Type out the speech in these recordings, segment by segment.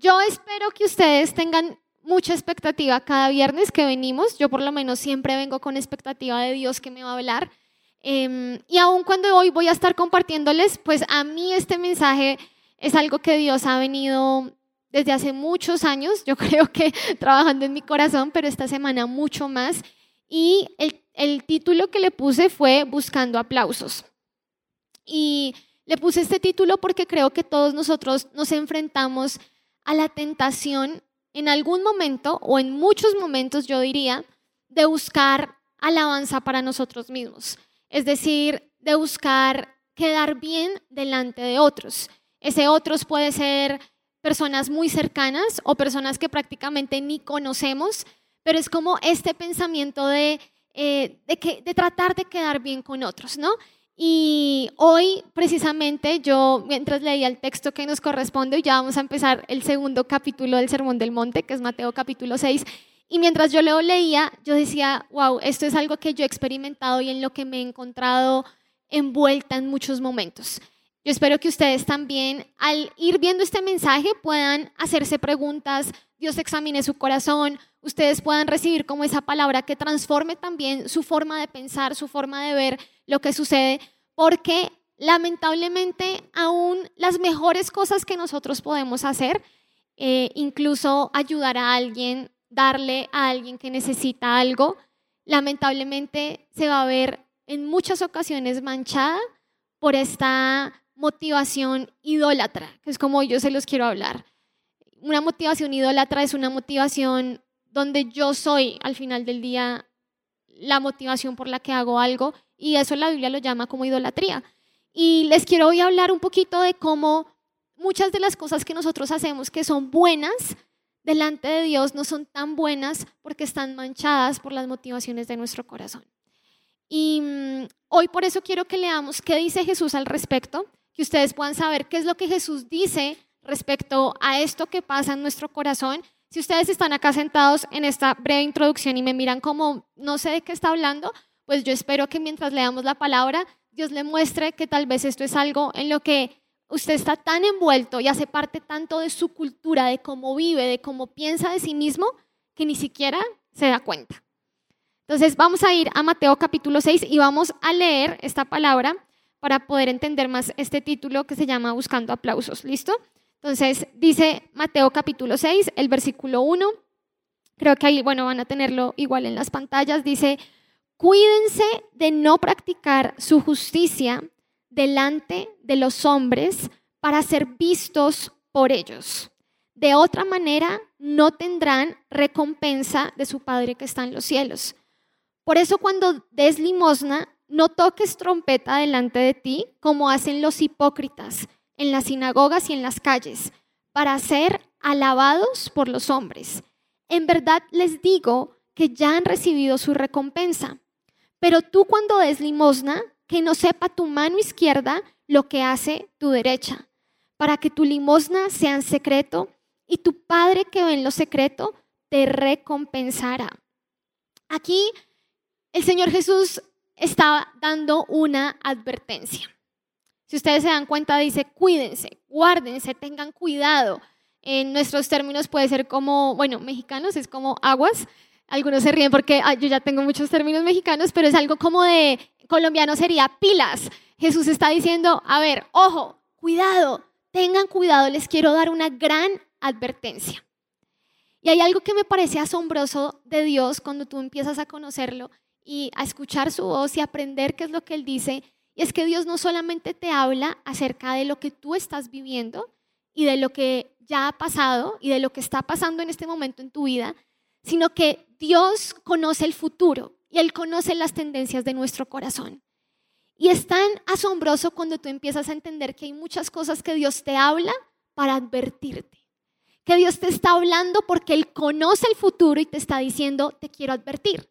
yo espero que ustedes tengan mucha expectativa cada viernes que venimos. Yo por lo menos siempre vengo con expectativa de Dios que me va a hablar. Em, y aun cuando hoy voy a estar compartiéndoles, pues a mí este mensaje es algo que Dios ha venido desde hace muchos años, yo creo que trabajando en mi corazón, pero esta semana mucho más. Y el, el título que le puse fue Buscando aplausos. Y le puse este título porque creo que todos nosotros nos enfrentamos a la tentación en algún momento, o en muchos momentos yo diría, de buscar alabanza para nosotros mismos. Es decir, de buscar quedar bien delante de otros. Ese otros puede ser personas muy cercanas o personas que prácticamente ni conocemos, pero es como este pensamiento de, eh, de, que, de tratar de quedar bien con otros, ¿no? Y hoy, precisamente, yo, mientras leía el texto que nos corresponde, ya vamos a empezar el segundo capítulo del Sermón del Monte, que es Mateo capítulo 6, y mientras yo lo leía, yo decía, wow, esto es algo que yo he experimentado y en lo que me he encontrado envuelta en muchos momentos. Yo espero que ustedes también, al ir viendo este mensaje, puedan hacerse preguntas, Dios examine su corazón, ustedes puedan recibir como esa palabra que transforme también su forma de pensar, su forma de ver lo que sucede, porque lamentablemente aún las mejores cosas que nosotros podemos hacer, eh, incluso ayudar a alguien, darle a alguien que necesita algo, lamentablemente se va a ver en muchas ocasiones manchada por esta motivación idólatra, que es como yo se los quiero hablar. Una motivación idólatra es una motivación donde yo soy al final del día la motivación por la que hago algo y eso la Biblia lo llama como idolatría. Y les quiero hoy hablar un poquito de cómo muchas de las cosas que nosotros hacemos que son buenas delante de Dios no son tan buenas porque están manchadas por las motivaciones de nuestro corazón. Y mm, hoy por eso quiero que leamos qué dice Jesús al respecto, que ustedes puedan saber qué es lo que Jesús dice respecto a esto que pasa en nuestro corazón. Si ustedes están acá sentados en esta breve introducción y me miran como no sé de qué está hablando, pues yo espero que mientras leamos la palabra, Dios le muestre que tal vez esto es algo en lo que usted está tan envuelto y hace parte tanto de su cultura, de cómo vive, de cómo piensa de sí mismo, que ni siquiera se da cuenta. Entonces vamos a ir a Mateo capítulo 6 y vamos a leer esta palabra para poder entender más este título que se llama Buscando aplausos. ¿Listo? Entonces dice Mateo capítulo 6, el versículo 1. Creo que ahí, bueno, van a tenerlo igual en las pantallas. Dice, Cuídense de no practicar su justicia delante de los hombres para ser vistos por ellos. De otra manera, no tendrán recompensa de su Padre que está en los cielos. Por eso cuando des limosna, no toques trompeta delante de ti, como hacen los hipócritas en las sinagogas y en las calles, para ser alabados por los hombres. En verdad les digo que ya han recibido su recompensa. Pero tú cuando des limosna, que no sepa tu mano izquierda lo que hace tu derecha, para que tu limosna sea en secreto y tu Padre que ve en lo secreto te recompensará. Aquí el Señor Jesús está dando una advertencia. Si ustedes se dan cuenta, dice, cuídense, guárdense, tengan cuidado. En nuestros términos puede ser como, bueno, mexicanos es como aguas, algunos se ríen porque yo ya tengo muchos términos mexicanos, pero es algo como de colombiano sería pilas. Jesús está diciendo, a ver, ojo, cuidado, tengan cuidado, les quiero dar una gran advertencia. Y hay algo que me parece asombroso de Dios cuando tú empiezas a conocerlo y a escuchar su voz y aprender qué es lo que Él dice. Y es que Dios no solamente te habla acerca de lo que tú estás viviendo y de lo que ya ha pasado y de lo que está pasando en este momento en tu vida, sino que Dios conoce el futuro y Él conoce las tendencias de nuestro corazón. Y es tan asombroso cuando tú empiezas a entender que hay muchas cosas que Dios te habla para advertirte. Que Dios te está hablando porque Él conoce el futuro y te está diciendo, te quiero advertir.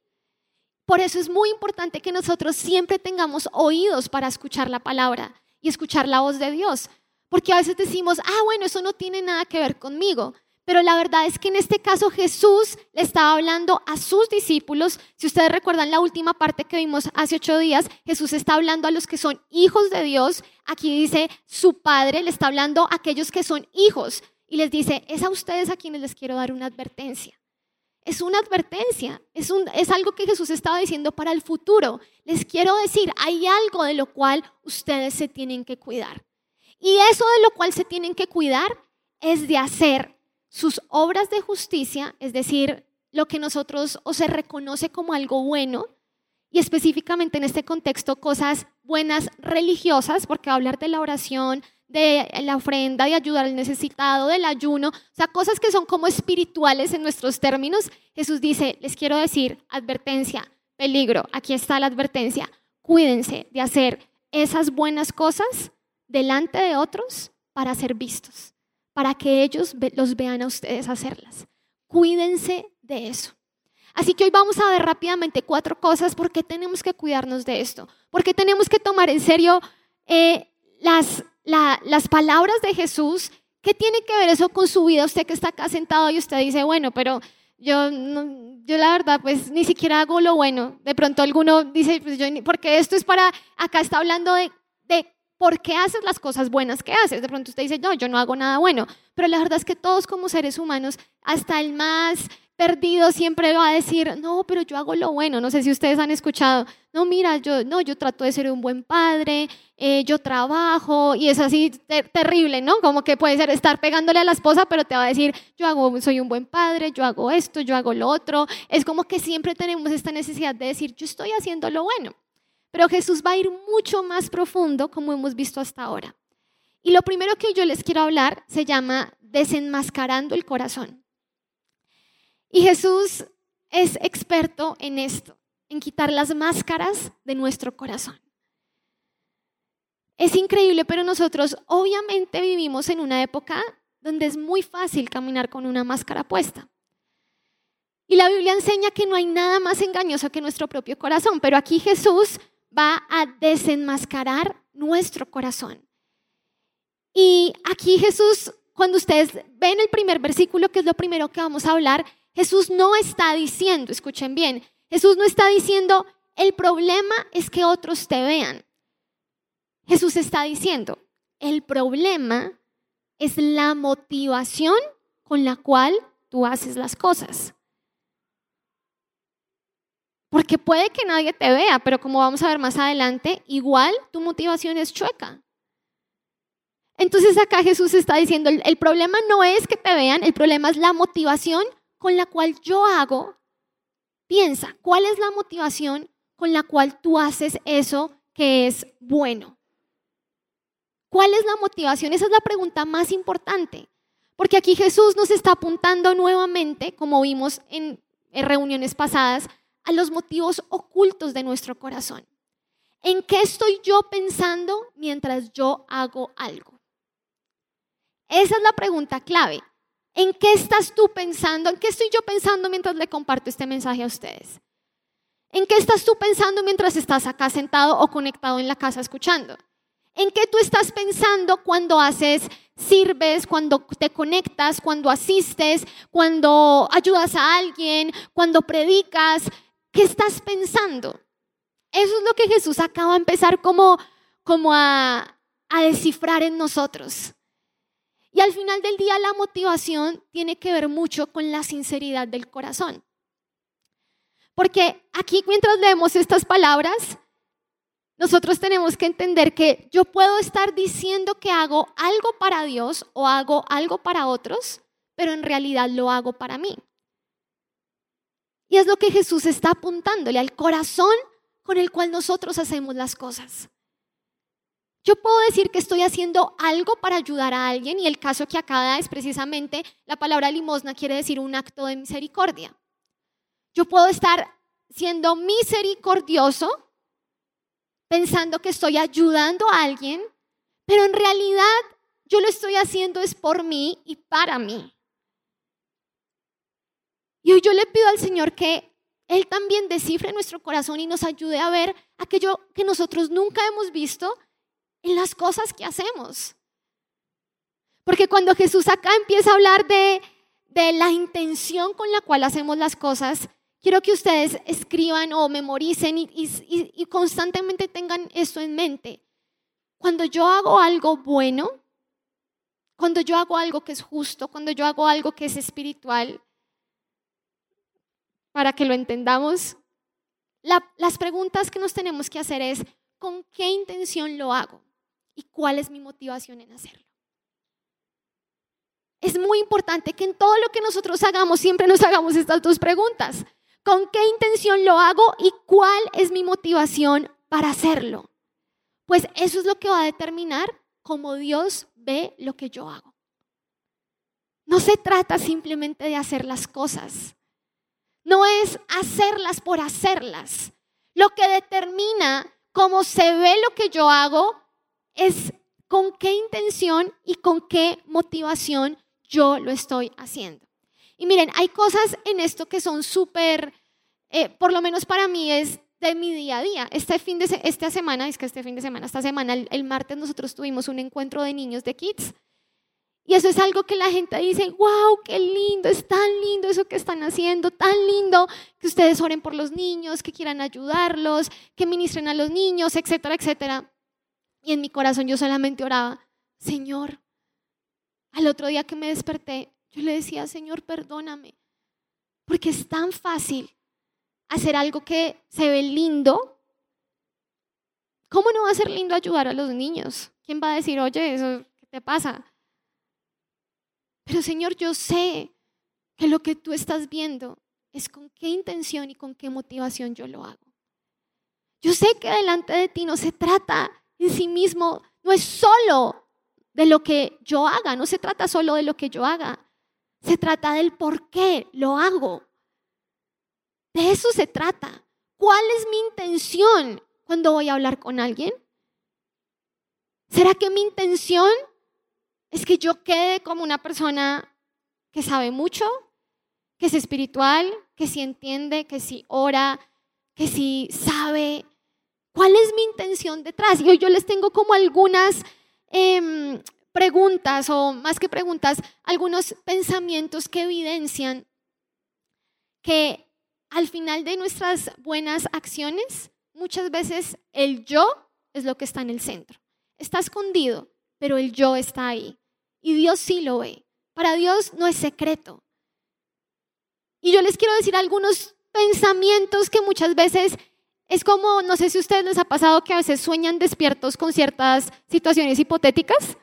Por eso es muy importante que nosotros siempre tengamos oídos para escuchar la palabra y escuchar la voz de Dios. Porque a veces decimos, ah, bueno, eso no tiene nada que ver conmigo. Pero la verdad es que en este caso Jesús le estaba hablando a sus discípulos. Si ustedes recuerdan la última parte que vimos hace ocho días, Jesús está hablando a los que son hijos de Dios. Aquí dice su Padre, le está hablando a aquellos que son hijos. y les dice, es a ustedes a quienes les quiero dar una advertencia. Es una advertencia, es, un, es algo que Jesús estaba diciendo para el futuro. Les quiero decir, hay algo de lo cual ustedes se tienen que cuidar. Y eso de lo cual se tienen que cuidar es de hacer sus obras de justicia, es decir, lo que nosotros o se reconoce como algo bueno, y específicamente en este contexto cosas buenas religiosas, porque hablar de la oración, de la ofrenda, de ayudar al necesitado, del ayuno, o sea, cosas que son como espirituales en nuestros términos, Jesús dice, les quiero decir, advertencia, peligro, aquí está la advertencia, cuídense de hacer esas buenas cosas delante de otros para ser vistos, para que ellos los vean a ustedes hacerlas. Cuídense de eso. Así que hoy vamos a ver rápidamente cuatro cosas por qué tenemos que cuidarnos de esto, porque tenemos que tomar en serio eh, las las palabras de Jesús, ¿qué tiene que ver eso con su vida? Usted que está acá sentado y usted dice, bueno, pero yo, yo la verdad, pues ni siquiera hago lo bueno. De pronto alguno dice, pues yo, porque esto es para, acá está hablando de por qué haces las cosas buenas que haces. De pronto usted dice, no, yo no hago nada bueno. Pero la verdad es que todos como seres humanos, hasta el más perdido siempre va a decir, no, pero yo hago lo bueno. No sé si ustedes han escuchado, no, mira, yo, no, yo trato de ser un buen padre, eh, yo trabajo, y es así terrible, ¿no? Como que puede ser estar pegándole a la esposa, pero te va a decir, yo hago, soy un buen padre, yo hago esto, yo hago lo otro. Es como que siempre tenemos esta necesidad de decir, yo estoy haciendo lo bueno. Pero Jesús va a ir mucho más profundo, como hemos visto hasta ahora. Y lo primero que yo les quiero hablar se llama desenmascarando el corazón. Y Jesús es experto en esto, en quitar las máscaras de nuestro corazón. Es increíble, pero nosotros obviamente vivimos en una época donde es muy fácil caminar con una máscara puesta. Y la Biblia enseña que no hay nada más engañoso que nuestro propio corazón, pero aquí Jesús va a desenmascarar nuestro corazón. Y aquí Jesús, cuando ustedes ven el primer versículo, que es lo primero que vamos a hablar, Jesús no está diciendo, escuchen bien, Jesús no está diciendo, el problema es que otros te vean. Jesús está diciendo, el problema es la motivación con la cual tú haces las cosas. Porque puede que nadie te vea, pero como vamos a ver más adelante, igual tu motivación es chueca. Entonces acá Jesús está diciendo, el, problema no es que te vean, el problema es la motivación con la cual yo hago, piensa, ¿cuál es la motivación con la cual tú haces eso que es bueno? ¿Cuál es la motivación? Esa es la pregunta más importante. Porque aquí Jesús nos está apuntando nuevamente, como vimos en, reuniones pasadas, a los motivos ocultos de nuestro corazón. ¿En qué estoy yo pensando mientras yo hago algo? Esa es la pregunta clave. ¿En qué estás tú pensando? ¿En qué estoy yo pensando mientras le comparto este mensaje a ustedes? ¿En qué estás tú pensando mientras estás acá sentado o conectado en la casa escuchando? ¿En qué tú estás pensando cuando haces, sirves, cuando te conectas, cuando asistes, cuando ayudas a alguien, cuando predicas? ¿Qué estás pensando? Eso es lo que Jesús acaba de empezar como, como a, a descifrar en nosotros. Y al final del día la motivación tiene que ver mucho con la sinceridad del corazón. Porque aquí mientras leemos estas palabras, nosotros tenemos que entender que yo puedo estar diciendo que hago algo para Dios o hago algo para otros, pero en realidad lo hago para mí. Y es lo que Jesús está apuntándole al corazón con el cual nosotros hacemos las cosas. Yo puedo decir que estoy haciendo algo para ayudar a alguien y el caso que acá es precisamente la palabra limosna quiere decir un acto de misericordia. Yo puedo estar siendo misericordioso pensando que estoy ayudando a alguien, pero en realidad yo lo estoy haciendo es por mí y para mí. Y hoy yo le pido al Señor que Él también descifre nuestro corazón y nos ayude a ver aquello que nosotros nunca hemos visto en las cosas que hacemos. Porque cuando Jesús acá empieza a hablar de, de la intención con la cual hacemos las cosas, quiero que ustedes escriban o memoricen y, y, constantemente tengan esto en mente. Cuando yo hago algo bueno, cuando yo hago algo que es justo, cuando yo hago algo que es espiritual, para que lo entendamos, las preguntas que nos tenemos que hacer es, ¿con qué intención lo hago? ¿Y cuál es mi motivación en hacerlo? Es muy importante que en todo lo que nosotros hagamos siempre nos hagamos estas dos preguntas. ¿Con qué intención lo hago y cuál es mi motivación para hacerlo? Pues eso es lo que va a determinar cómo Dios ve lo que yo hago. No se trata simplemente de hacer las cosas. No es hacerlas por hacerlas. Lo que determina cómo se ve lo que yo hago es con qué intención y con qué motivación yo lo estoy haciendo. Y miren, hay cosas en esto que son súper, eh, por lo menos para mí es de mi día a día. Este fin de esta semana, es que este fin de semana, esta semana, el, martes nosotros tuvimos un encuentro de niños de kids. Y eso es algo que la gente dice, wow, qué lindo, es tan lindo eso que están haciendo, tan lindo que ustedes oren por los niños, que quieran ayudarlos, que ministren a los niños, etcétera, etcétera. Y en mi corazón yo solamente oraba, Señor, al otro día que me desperté, yo le decía, Señor, perdóname, porque es tan fácil hacer algo que se ve lindo. ¿Cómo no va a ser lindo ayudar a los niños? ¿Quién va a decir, oye, eso, ¿qué te pasa? Pero Señor, yo sé que lo que tú estás viendo es con qué intención y con qué motivación yo lo hago. Yo sé que delante de ti no se trata en sí mismo, no es solo de lo que yo haga, no se trata solo de lo que yo haga, se trata del por qué lo hago. De eso se trata. ¿Cuál es mi intención cuando voy a hablar con alguien? ¿Será que mi intención es que yo quede como una persona que sabe mucho, que es espiritual, que sí entiende, que sí ora, que sí sabe? ¿Cuál es mi intención detrás? Y hoy yo les tengo como algunas Em, preguntas o más que preguntas, algunos pensamientos que evidencian que al final de nuestras buenas acciones, muchas veces el yo es lo que está en el centro. Está escondido, pero el yo está ahí. Y Dios sí lo ve. Para Dios no es secreto. Y yo les quiero decir algunos pensamientos que muchas veces es como, no sé si a ustedes les ha pasado que a veces sueñan despiertos con ciertas situaciones hipotéticas.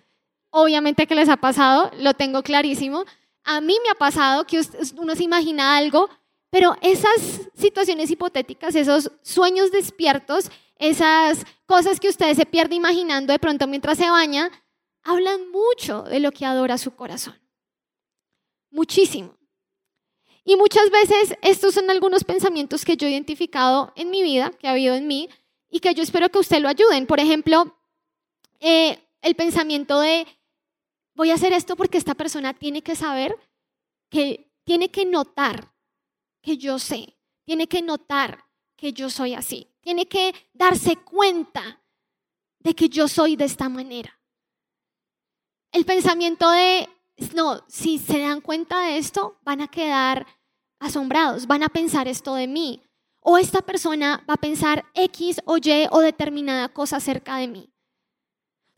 Obviamente que les ha pasado, lo tengo clarísimo. A mí me ha pasado que uno se imagina algo, pero esas situaciones hipotéticas, esos sueños despiertos, esas cosas que ustedes se pierden imaginando de pronto mientras se baña, hablan mucho de lo que adora su corazón. Muchísimo. Y muchas veces estos son algunos pensamientos que yo he identificado en mi vida, que ha habido en mí, y que yo espero que usted lo ayuden. Por ejemplo, eh, el pensamiento de, voy a hacer esto porque esta persona tiene que saber, que tiene que notar que yo sé, tiene que notar que yo soy así, tiene que darse cuenta de que yo soy de esta manera. El pensamiento de, no, si se dan cuenta de esto, van a quedar asombrados, van a pensar esto de mí. O esta persona va a pensar X o Y o determinada cosa acerca de mí.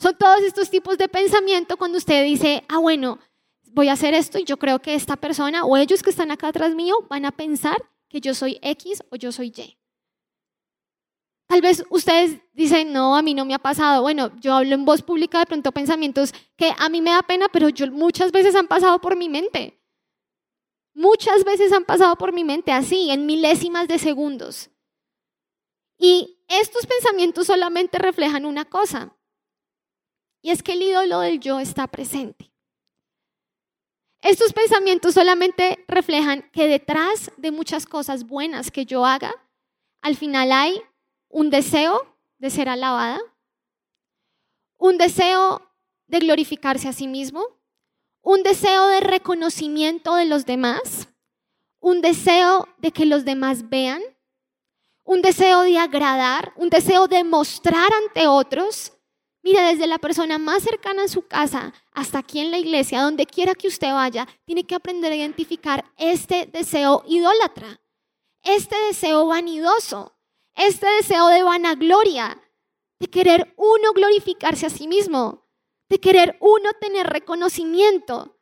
Son todos estos tipos de pensamiento cuando usted dice, ah, bueno, voy a hacer esto y yo creo que esta persona o ellos que están acá atrás mío van a pensar que yo soy X o yo soy Y. Tal vez ustedes dicen, no, a mí no me ha pasado. Bueno, yo hablo en voz pública de pronto pensamientos que a mí me da pena, pero yo muchas veces han pasado por mi mente. Muchas veces han pasado por mi mente así, en milésimas de segundos. Y estos pensamientos solamente reflejan una cosa, y es que el ídolo del yo está presente. Estos pensamientos solamente reflejan que detrás de muchas cosas buenas que yo haga, al final hay un deseo de ser alabada, un deseo de glorificarse a sí mismo, un deseo de reconocimiento de los demás, un deseo de que los demás vean, un deseo de agradar, un deseo de mostrar ante otros. Mira, desde la persona más cercana a su casa hasta aquí en la iglesia, donde quiera que usted vaya, tiene que aprender a identificar este deseo idólatra, este deseo vanidoso, este deseo de vanagloria, de querer uno glorificarse a sí mismo, de querer uno tener reconocimiento.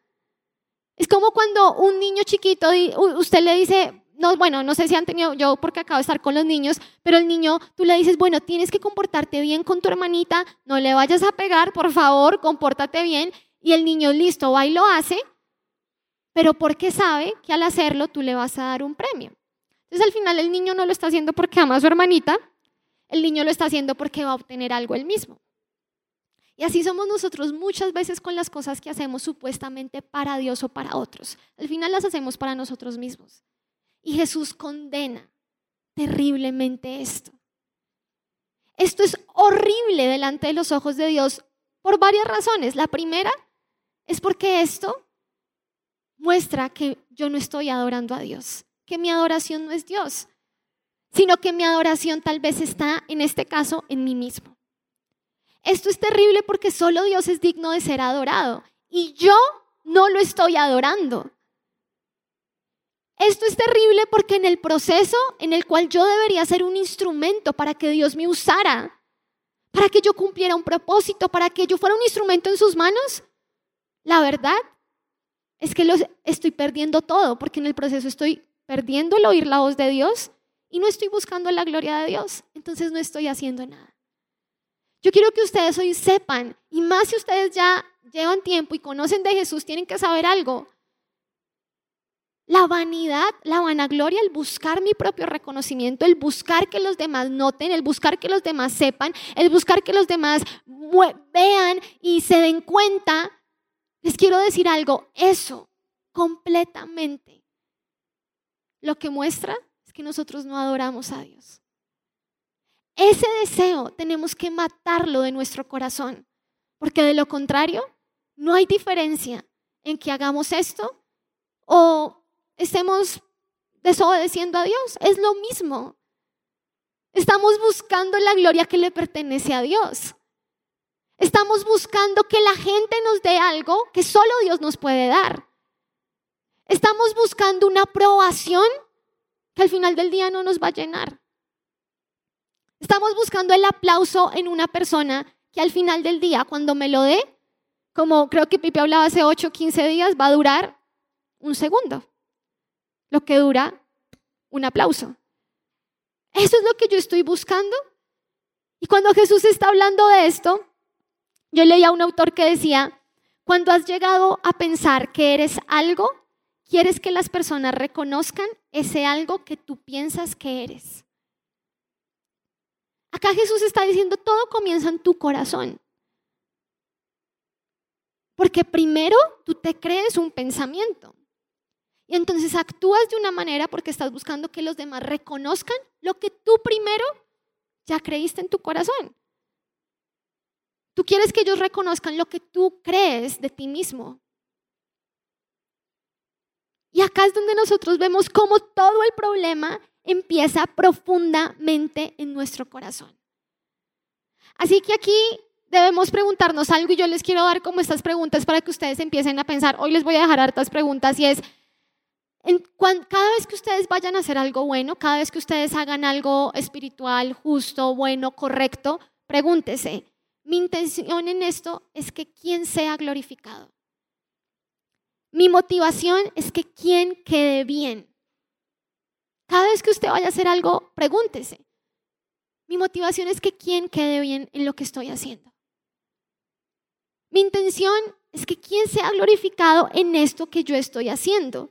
Es como cuando un niño chiquito, usted le dice, no, bueno, no sé si han tenido, yo porque acabo de estar con los niños, pero el niño, tú le dices, bueno, tienes que comportarte bien con tu hermanita, no le vayas a pegar, por favor, compórtate bien. Y el niño, listo, va y lo hace, pero porque sabe que al hacerlo tú le vas a dar un premio. Entonces al final el niño no lo está haciendo porque ama a su hermanita, el niño lo está haciendo porque va a obtener algo él mismo. Y así somos nosotros muchas veces con las cosas que hacemos supuestamente para Dios o para otros. Al final las hacemos para nosotros mismos. Y Jesús condena terriblemente esto. Esto es horrible delante de los ojos de Dios por varias razones. La primera es porque esto muestra que yo no estoy adorando a Dios, que mi adoración no es Dios, sino que mi adoración tal vez está, en este caso, en mí mismo. Esto es terrible porque solo Dios es digno de ser adorado y yo no lo estoy adorando. Esto es terrible porque en el proceso en el cual yo debería ser un instrumento para que Dios me usara, para que yo cumpliera un propósito, para que yo fuera un instrumento en sus manos, la verdad es que estoy perdiendo todo, porque en el proceso estoy perdiendo el oír la voz de Dios y no estoy buscando la gloria de Dios, entonces no estoy haciendo nada. Yo quiero que ustedes hoy sepan, y más si ustedes ya llevan tiempo y conocen de Jesús, tienen que saber algo. La vanidad, la vanagloria, el buscar mi propio reconocimiento, el buscar que los demás noten, el buscar que los demás sepan, el buscar que los demás vean y se den cuenta, les quiero decir algo, eso completamente lo que muestra es que nosotros no adoramos a Dios. Ese deseo tenemos que matarlo de nuestro corazón, porque de lo contrario, no hay diferencia en que hagamos esto o estemos desobedeciendo a Dios. Es lo mismo. Estamos buscando la gloria que le pertenece a Dios. Estamos buscando que la gente nos dé algo que solo Dios nos puede dar. Estamos buscando una aprobación que al final del día no nos va a llenar. Estamos buscando el aplauso en una persona que al final del día, cuando me lo dé, como creo que Pipe hablaba hace 8 o 15 días, va a durar un segundo. Lo que dura un aplauso. Eso es lo que yo estoy buscando. Y cuando Jesús está hablando de esto, yo leía a un autor que decía, cuando has llegado a pensar que eres algo, quieres que las personas reconozcan ese algo que tú piensas que eres. Acá Jesús está diciendo, todo comienza en tu corazón. Porque primero tú te crees un pensamiento. Y entonces actúas de una manera porque estás buscando que los demás reconozcan lo que tú primero ya creíste en tu corazón. Tú quieres que ellos reconozcan lo que tú crees de ti mismo. Y acá es donde nosotros vemos cómo todo el problema empieza profundamente en nuestro corazón. Así que aquí debemos preguntarnos algo y yo les quiero dar como estas preguntas para que ustedes empiecen a pensar. Hoy les voy a dejar hartas preguntas y es, cada vez que ustedes vayan a hacer algo bueno, cada vez que ustedes hagan algo espiritual, justo, bueno, correcto, pregúntese, mi intención en esto es que quien sea glorificado. Mi motivación es que quien quede bien. Cada vez que usted vaya a hacer algo, pregúntese. Mi motivación es que quien quede bien en lo que estoy haciendo. Mi intención es que quien sea glorificado en esto que yo estoy haciendo.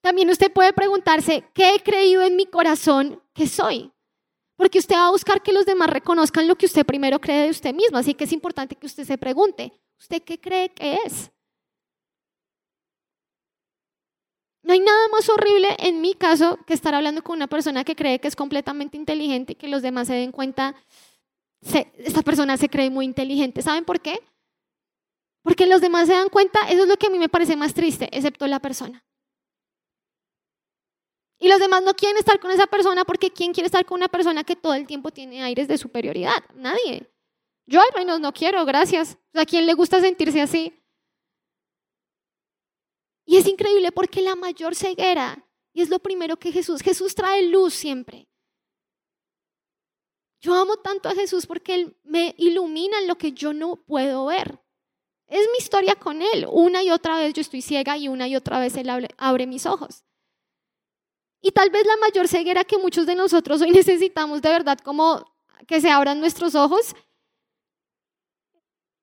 También usted puede preguntarse, ¿qué he creído en mi corazón que soy? Porque usted va a buscar que los demás reconozcan lo que usted primero cree de usted mismo. Así que es importante que usted se pregunte, ¿usted qué cree que es? No hay nada más horrible en mi caso que estar hablando con una persona que cree que es completamente inteligente y que los demás se den cuenta, esta persona se cree muy inteligente. ¿Saben por qué? Porque los demás se dan cuenta, eso es lo que a mí me parece más triste, excepto la persona. Y los demás no quieren estar con esa persona porque ¿quién quiere estar con una persona que todo el tiempo tiene aires de superioridad? Nadie. Yo al menos no quiero, gracias. ¿A quién le gusta sentirse así? Y es increíble porque la mayor ceguera, y es lo primero que Jesús, Jesús trae luz siempre. Yo amo tanto a Jesús porque Él me ilumina en lo que yo no puedo ver. Es mi historia con Él. Una y otra vez yo estoy ciega y una y otra vez Él abre, mis ojos. Y tal vez la mayor ceguera que muchos de nosotros hoy necesitamos de verdad como que se abran nuestros ojos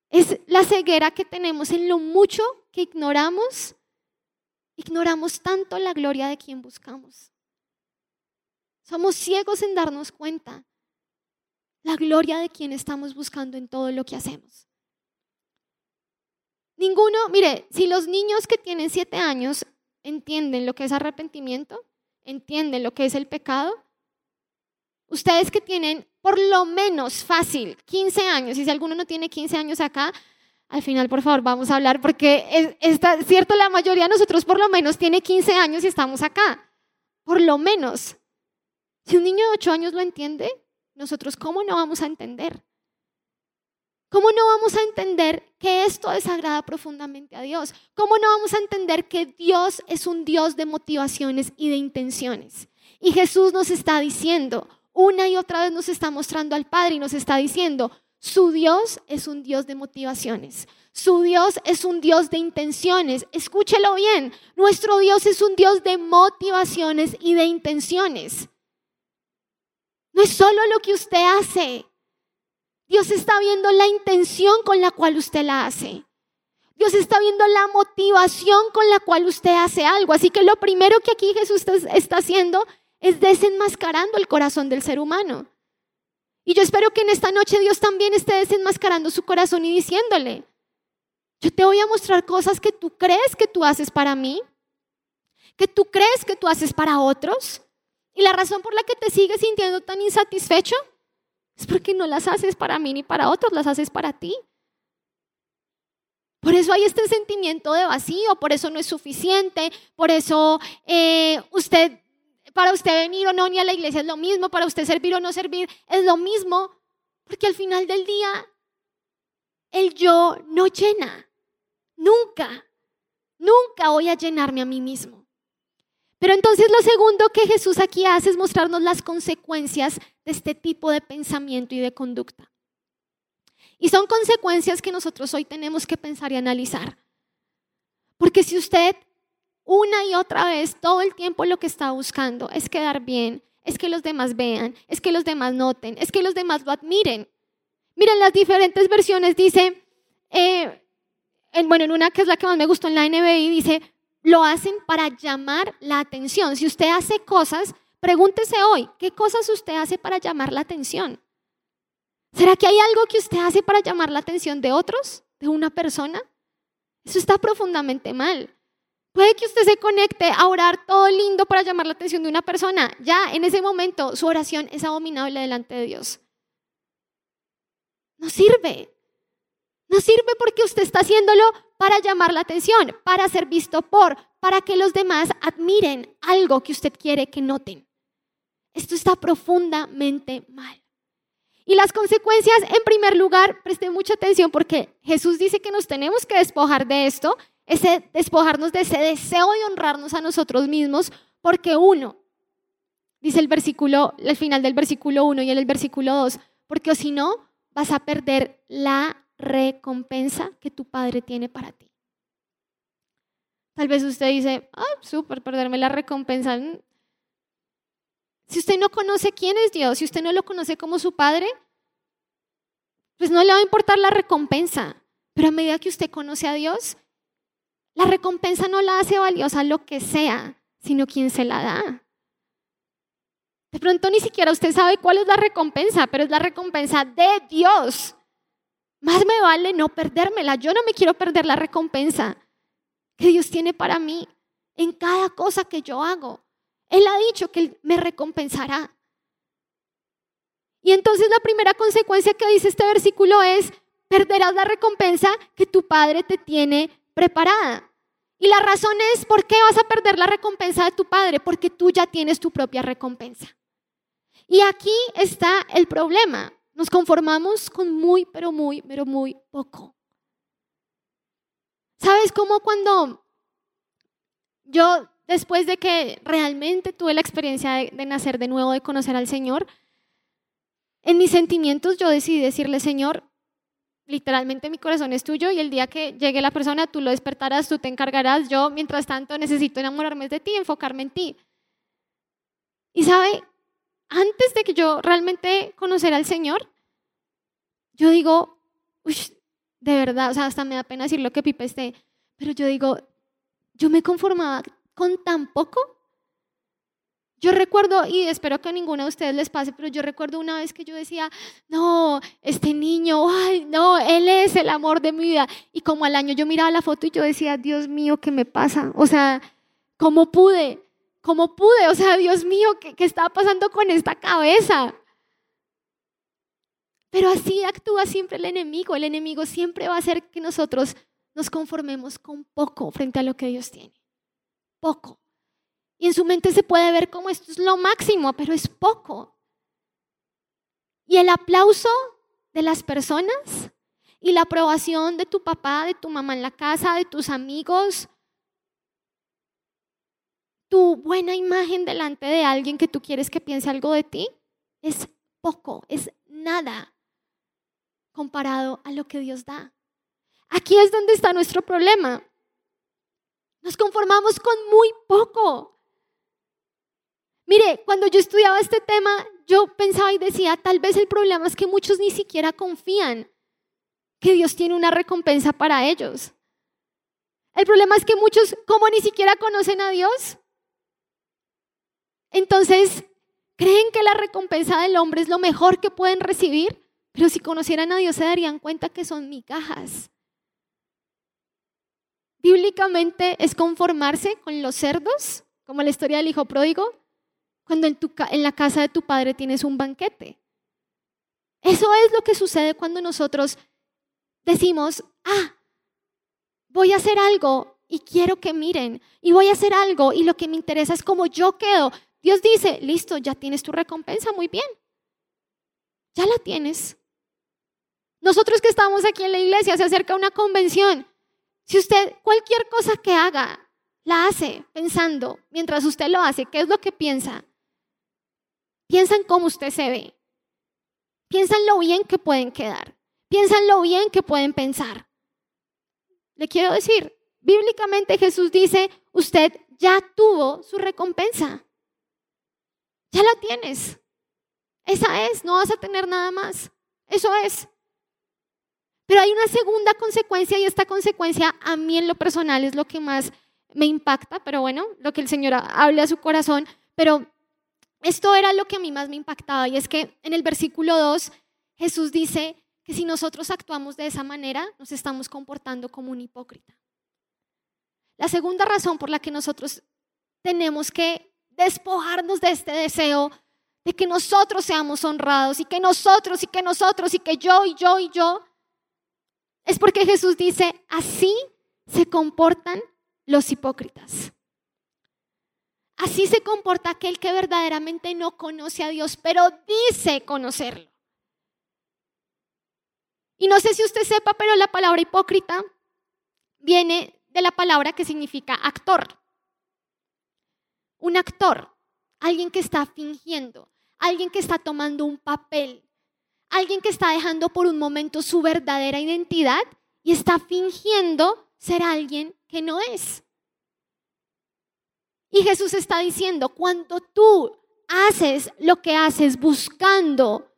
es la ceguera que tenemos en lo mucho que ignoramos. Ignoramos tanto la gloria de quien buscamos. Somos ciegos en darnos cuenta la gloria de quien estamos buscando en todo lo que hacemos. Ninguno, mire, si los niños que tienen siete años entienden lo que es arrepentimiento, entienden lo que es el pecado, ustedes que tienen por lo menos fácil 15 años, y si alguno no tiene 15 años acá, al final, por favor, vamos a hablar, porque es, está cierto, la mayoría de nosotros por lo menos tiene 15 años y estamos acá. Por lo menos. Si un niño de 8 años lo entiende, nosotros, ¿cómo no vamos a entender? ¿Cómo no vamos a entender que esto desagrada profundamente a Dios? ¿Cómo no vamos a entender que Dios es un Dios de motivaciones y de intenciones? Y Jesús nos está diciendo, una y otra vez nos está mostrando al Padre y nos está diciendo, su Dios es un Dios de motivaciones. Su Dios es un Dios de intenciones. Escúchelo bien, nuestro Dios es un Dios de motivaciones y de intenciones. No es solo lo que usted hace, Dios está viendo la intención con la cual usted la hace. Dios está viendo la motivación con la cual usted hace algo. Así que lo primero que aquí Jesús está haciendo es desenmascarando el corazón del ser humano. Y yo espero que en esta noche Dios también esté desenmascarando su corazón y diciéndole, yo te voy a mostrar cosas que tú crees que tú haces para mí, que tú crees que tú haces para otros. Y la razón por la que te sigues sintiendo tan insatisfecho es porque no las haces para mí ni para otros, las haces para ti. Por eso hay este sentimiento de vacío, por eso no es suficiente, por eso eh, usted, para usted venir o no ni a la iglesia es lo mismo, para usted servir o no servir es lo mismo, porque al final del día el yo no llena, nunca, nunca voy a llenarme a mí mismo. Pero entonces lo segundo que Jesús aquí hace es mostrarnos las consecuencias de este tipo de pensamiento y de conducta. Y son consecuencias que nosotros hoy tenemos que pensar y analizar. Porque si usted una y otra vez todo el tiempo lo que está buscando es quedar bien, es que los demás vean, es que los demás noten, es que los demás lo admiren. Miren las diferentes versiones, dice, eh, en, bueno, en una que es la que más me gustó en la NBI, dice, lo hacen para llamar la atención. Si usted hace cosas, pregúntese hoy, ¿qué cosas usted hace para llamar la atención? ¿Será que hay algo que usted hace para llamar la atención de otros, de una persona? Eso está profundamente mal. Puede que usted se conecte a orar todo lindo para llamar la atención de una persona. Ya en ese momento su oración es abominable delante de Dios. No sirve. No sirve porque usted está haciéndolo para llamar la atención, para ser visto por, para que los demás admiren algo que usted quiere que noten. Esto está profundamente mal. Y las consecuencias, en primer lugar, presten mucha atención porque Jesús dice que nos tenemos que despojar de esto, ese despojarnos de ese deseo de honrarnos a nosotros mismos, porque uno, dice el versículo, al final del versículo 1 y en el versículo 2, porque si no, vas a perder la recompensa que tu Padre tiene para ti. Tal vez usted dice, ah, súper, perderme la recompensa. Si usted no conoce quién es Dios, si usted no lo conoce como su Padre, pues no le va a importar la recompensa. Pero a medida que usted conoce a Dios, la recompensa no la hace valiosa lo que sea, sino quien se la da. De pronto ni siquiera usted sabe cuál es la recompensa, pero es la recompensa de Dios. Más me vale no perdérmela. Yo no me quiero perder la recompensa que Dios tiene para mí en cada cosa que yo hago. Él ha dicho que me recompensará. Y entonces la primera consecuencia que dice este versículo es, perderás la recompensa que tu Padre te tiene preparada. Y la razón es, ¿por qué vas a perder la recompensa de tu Padre? Porque tú ya tienes tu propia recompensa. Y aquí está el problema. Nos conformamos con muy, pero muy, pero muy poco. ¿Sabes cómo cuando yo, después de que realmente tuve la experiencia de, nacer de nuevo, de conocer al Señor, en mis sentimientos yo decidí decirle, Señor, literalmente mi corazón es tuyo y el día que llegue la persona tú lo despertarás, tú te encargarás, yo mientras tanto necesito enamorarme de ti, enfocarme en ti. Y sabe, antes de que yo realmente conociera al Señor, yo digo, de verdad, o sea, hasta me da pena decir lo que Pipe esté, pero yo digo, yo me conformaba con tan poco yo recuerdo, y espero que a ninguno de ustedes les pase, pero yo recuerdo una vez que yo decía, no, este niño, ay, no, él es el amor de mi vida. Y como al año yo miraba la foto y yo decía, Dios mío, ¿qué me pasa? O sea, ¿cómo pude? ¿Cómo pude? O sea, Dios mío, ¿qué, qué está pasando con esta cabeza? Pero así actúa siempre el enemigo. El enemigo siempre va a hacer que nosotros nos conformemos con poco frente a lo que Dios tiene. Poco. Y en su mente se puede ver como esto es lo máximo, pero es poco. Y el aplauso de las personas y la aprobación de tu papá, de tu mamá en la casa, de tus amigos, tu buena imagen delante de alguien que tú quieres que piense algo de ti, es poco, es nada comparado a lo que Dios da. Aquí es donde está nuestro problema. Nos conformamos con muy poco. Mire, cuando yo estudiaba este tema, yo pensaba y decía, tal vez el problema es que muchos ni siquiera confían que Dios tiene una recompensa para ellos. El problema es que muchos, como ni siquiera conocen a Dios, entonces creen que la recompensa del hombre es lo mejor que pueden recibir, pero si conocieran a Dios se darían cuenta que son migajas. Bíblicamente es conformarse con los cerdos, como la historia del hijo pródigo, cuando en, la casa de tu padre tienes un banquete. Eso es lo que sucede cuando nosotros decimos, ah, voy a hacer algo y quiero que miren, y voy a hacer algo y lo que me interesa es cómo yo quedo. Dios dice, listo, ya tienes tu recompensa, muy bien, ya la tienes. Nosotros que estamos aquí en la iglesia, se acerca una convención. Si usted cualquier cosa que haga, la hace pensando, mientras usted lo hace, ¿qué es lo que piensa? Piensan cómo usted se ve. Piensan lo bien que pueden quedar. Piensan lo bien que pueden pensar. Le quiero decir, bíblicamente Jesús dice, usted ya tuvo su recompensa. Ya la tienes. Esa es, no vas a tener nada más. Eso es. Pero hay una segunda consecuencia y esta consecuencia a mí en lo personal es lo que más me impacta, pero bueno, lo que el Señor hable a su corazón, pero esto era lo que a mí más me impactaba y es que en el versículo 2 Jesús dice que si nosotros actuamos de esa manera, nos estamos comportando como un hipócrita. La segunda razón por la que nosotros tenemos que despojarnos de este deseo de que nosotros seamos honrados y que nosotros y que nosotros y que yo y yo y yo, es porque Jesús dice, así se comportan los hipócritas. Así se comporta aquel que verdaderamente no conoce a Dios, pero dice conocerlo. Y no sé si usted sepa, pero la palabra hipócrita viene de la palabra que significa actor. Un actor, alguien que está fingiendo, alguien que está tomando un papel, alguien que está dejando por un momento su verdadera identidad y está fingiendo ser alguien que no es. Y Jesús está diciendo, cuando tú haces lo que haces buscando,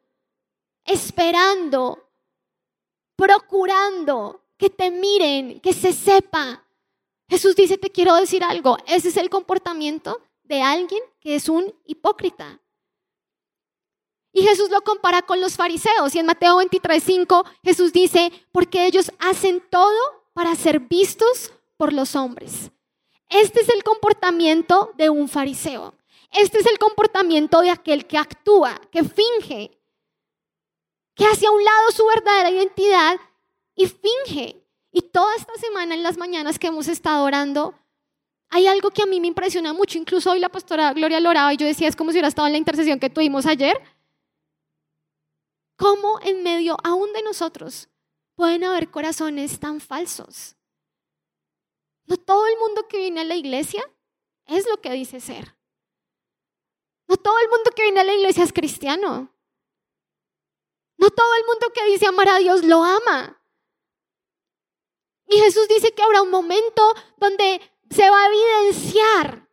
esperando, procurando que te miren, que se sepa, Jesús dice, te quiero decir algo, ese es el comportamiento de alguien que es un hipócrita. Y Jesús lo compara con los fariseos. Y en Mateo 23:5 Jesús dice, porque ellos hacen todo para ser vistos por los hombres. Este es el comportamiento de un fariseo. Este es el comportamiento de aquel que actúa, que finge, que hace a un lado su verdadera identidad y finge. Y toda esta semana en las mañanas que hemos estado orando, hay algo que a mí me impresiona mucho. Incluso hoy la pastora Gloria lo y yo decía, es como si hubiera estado en la intercesión que tuvimos ayer. ¿Cómo en medio aún de nosotros pueden haber corazones tan falsos? No todo el mundo que viene a la iglesia es lo que dice ser. No todo el mundo que viene a la iglesia es cristiano. No todo el mundo que dice amar a Dios lo ama. Y Jesús dice que habrá un momento donde se va a evidenciar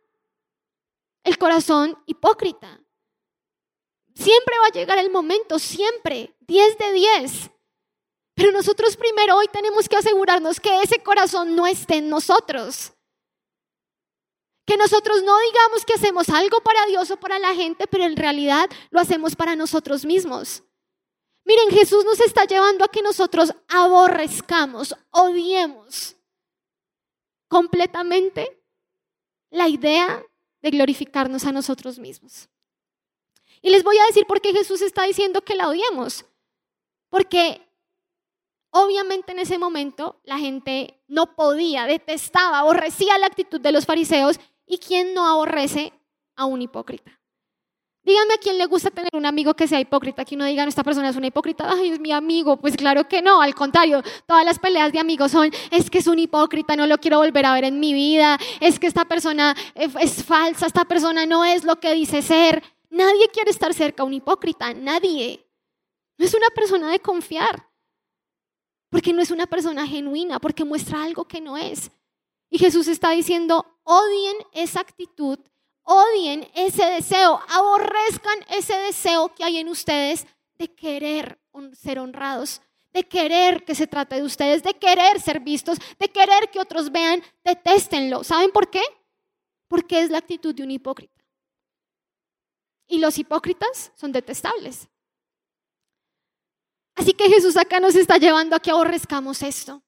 el corazón hipócrita. Siempre va a llegar el momento, siempre, 10 de 10. Pero nosotros primero hoy tenemos que asegurarnos que ese corazón no esté en nosotros. Que nosotros no digamos que hacemos algo para Dios o para la gente, pero en realidad lo hacemos para nosotros mismos. Miren, Jesús nos está llevando a que nosotros aborrezcamos, odiemos completamente la idea de glorificarnos a nosotros mismos. Y les voy a decir por qué Jesús está diciendo que la odiemos. Porque obviamente en ese momento la gente no podía, detestaba, aborrecía la actitud de los fariseos ¿Y quién no aborrece a un hipócrita? Díganme a quién le gusta tener un amigo que sea hipócrita, que uno diga, esta persona es una hipócrita, ay, es mi amigo. Pues claro que no, al contrario, todas las peleas de amigos son, es que es un hipócrita, no lo quiero volver a ver en mi vida, es que esta persona es falsa, esta persona no es lo que dice ser. Nadie quiere estar cerca a un hipócrita, nadie. No es una persona de confiar, porque no es una persona genuina, porque muestra algo que no es. Y Jesús está diciendo, odien esa actitud, odien ese deseo, aborrezcan ese deseo que hay en ustedes de querer ser honrados, de querer que se trate de ustedes, de querer ser vistos, de querer que otros vean, detéstenlo. ¿Saben por qué? Porque es la actitud de un hipócrita. Y los hipócritas son detestables. Así que Jesús acá nos está llevando a que aborrezcamos esto.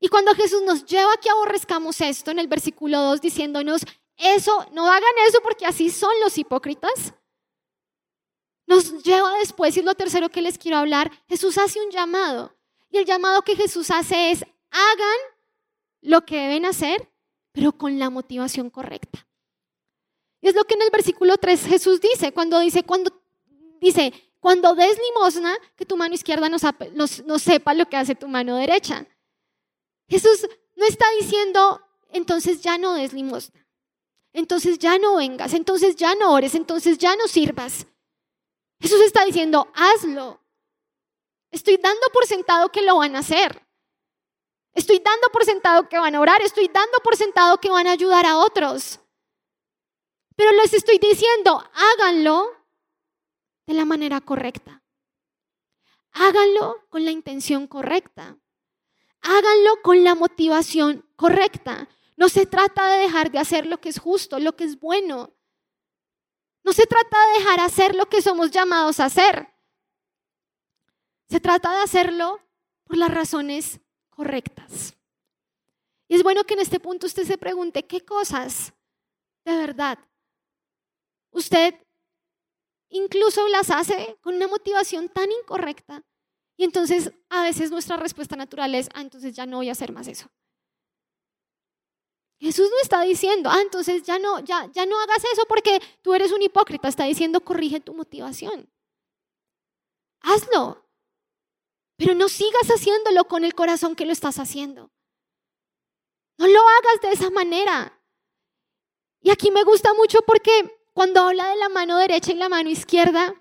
Y cuando Jesús nos lleva a que aborrezcamos esto en el versículo 2 diciéndonos, eso, no hagan eso porque así son los hipócritas, nos lleva después, y es lo tercero que les quiero hablar, Jesús hace un llamado. Y el llamado que Jesús hace es, hagan lo que deben hacer, pero con la motivación correcta. Y es lo que en el versículo 3 Jesús dice, cuando dice, cuando dice, cuando des limosna, que tu mano izquierda no, no sepa lo que hace tu mano derecha. Jesús no está diciendo, entonces ya no des limosna, entonces ya no vengas, entonces ya no ores, entonces ya no sirvas. Jesús está diciendo, hazlo. Estoy dando por sentado que lo van a hacer. Estoy dando por sentado que van a orar, estoy dando por sentado que van a ayudar a otros. Pero les estoy diciendo, háganlo de la manera correcta. Háganlo con la intención correcta háganlo con la motivación correcta. No se trata de dejar de hacer lo que es justo, lo que es bueno. No se trata de dejar hacer lo que somos llamados a hacer. Se trata de hacerlo por las razones correctas. Y es bueno que en este punto usted se pregunte qué cosas de verdad usted incluso las hace con una motivación tan incorrecta y entonces a veces nuestra respuesta natural es, ah, entonces ya no voy a hacer más eso. Jesús no está diciendo, ah, entonces ya no, ya, ya no hagas eso porque tú eres un hipócrita. Está diciendo, corrige tu motivación. Hazlo. Pero no sigas haciéndolo con el corazón que lo estás haciendo. No lo hagas de esa manera. Y aquí me gusta mucho porque cuando habla de la mano derecha y la mano izquierda,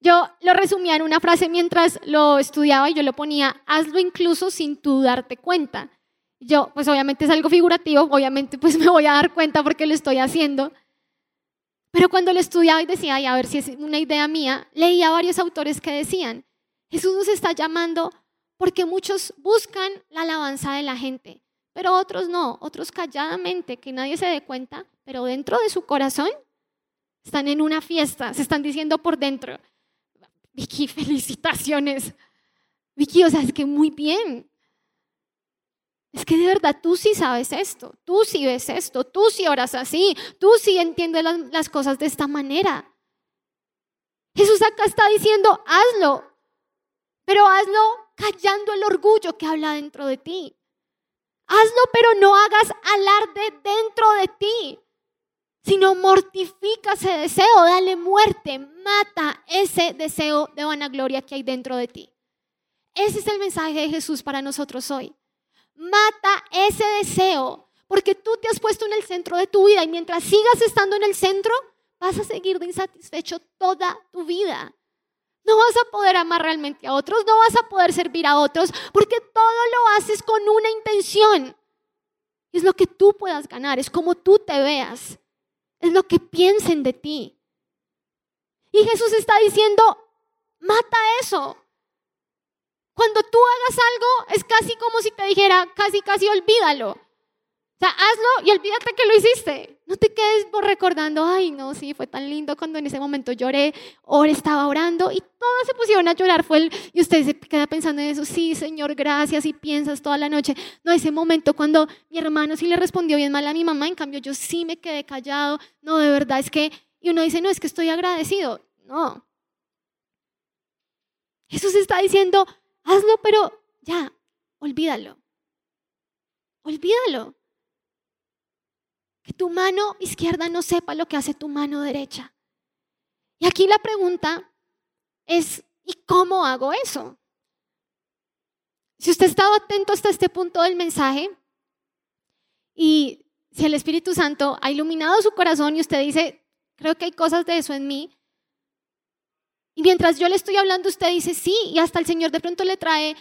yo lo resumía en una frase mientras lo estudiaba y yo lo ponía, hazlo incluso sin tú darte cuenta. Yo, pues obviamente es algo figurativo, obviamente pues me voy a dar cuenta porque lo estoy haciendo. Pero cuando lo estudiaba y decía, y a ver si es una idea mía, leía varios autores que decían, Jesús nos está llamando porque muchos buscan la alabanza de la gente, pero otros no, otros calladamente, que nadie se dé cuenta, pero dentro de su corazón están en una fiesta, se están diciendo por dentro, Vicky, felicitaciones. Vicky, o sea, es que muy bien. Es que de verdad tú sí sabes esto, tú sí ves esto, tú sí oras así, tú sí entiendes las, cosas de esta manera. Jesús acá está diciendo, hazlo, pero hazlo callando el orgullo que habla dentro de ti. Hazlo, pero no hagas alarde dentro de ti sino mortifica ese deseo, dale muerte, mata ese deseo de vanagloria que hay dentro de ti. Ese es el mensaje de Jesús para nosotros hoy. Mata ese deseo, porque tú te has puesto en el centro de tu vida y mientras sigas estando en el centro, vas a seguir de insatisfecho toda tu vida. No vas a poder amar realmente a otros, no vas a poder servir a otros, porque todo lo haces con una intención. Es lo que tú puedas ganar, es como tú te veas, es lo que piensen de ti. Y Jesús está diciendo, mata eso. Cuando tú hagas algo, es casi como si te dijera, casi, casi olvídalo. O sea, hazlo y olvídate que lo hiciste. No te quedes recordando, ay, no, sí, fue tan lindo cuando en ese momento lloré, o estaba orando y todos se pusieron a llorar. Fue el, y usted se queda pensando en eso, sí, Señor, gracias, y piensas toda la noche. No, ese momento cuando mi hermano sí le respondió bien mal a mi mamá, en cambio yo sí me quedé callado. No, de verdad es que, y uno dice, no, es que estoy agradecido. No. Jesús está diciendo, hazlo, pero ya, olvídalo. Olvídalo. Que tu mano izquierda no sepa lo que hace tu mano derecha. Y aquí la pregunta es, ¿y cómo hago eso? Si usted estaba atento hasta este punto del mensaje y si el Espíritu Santo ha iluminado su corazón y usted dice, creo que hay cosas de eso en mí, y mientras yo le estoy hablando, usted dice, sí, y hasta el Señor de pronto le trae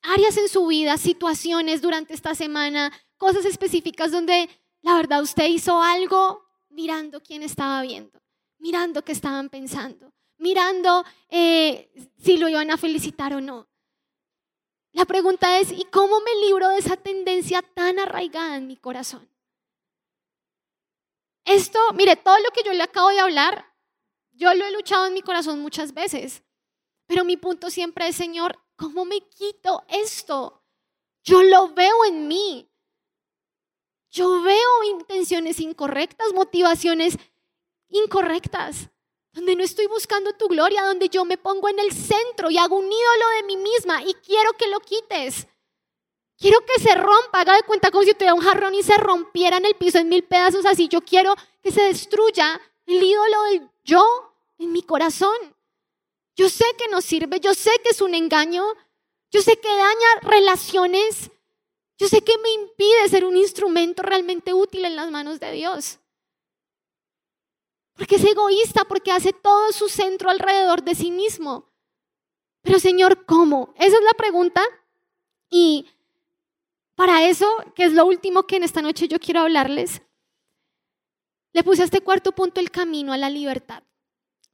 áreas en su vida, situaciones durante esta semana, cosas específicas donde la verdad, usted hizo algo mirando quién estaba viendo, mirando qué estaban pensando, mirando eh, si lo iban a felicitar o no. La pregunta es, ¿y cómo me libro de esa tendencia tan arraigada en mi corazón? Esto, mire, todo lo que yo le acabo de hablar, yo lo he luchado en mi corazón muchas veces, pero mi punto siempre es, Señor, ¿cómo me quito esto? Yo lo veo en mí. Yo veo intenciones incorrectas, motivaciones incorrectas, donde no estoy buscando tu gloria, donde yo me pongo en el centro y hago un ídolo de mí misma y quiero que lo quites. Quiero que se rompa, haga de cuenta como si tuviera un jarrón y se rompiera en el piso en mil pedazos así. Yo quiero que se destruya el ídolo del yo en mi corazón. Yo sé que no sirve, yo sé que es un engaño, yo sé que daña relaciones, yo sé que me impide ser un instrumento realmente útil en las manos de Dios. Porque es egoísta, porque hace todo su centro alrededor de sí mismo. Pero Señor, ¿cómo? Esa es la pregunta. Y para eso, que es lo último que en esta noche yo quiero hablarles, le puse a este cuarto punto el camino a la libertad.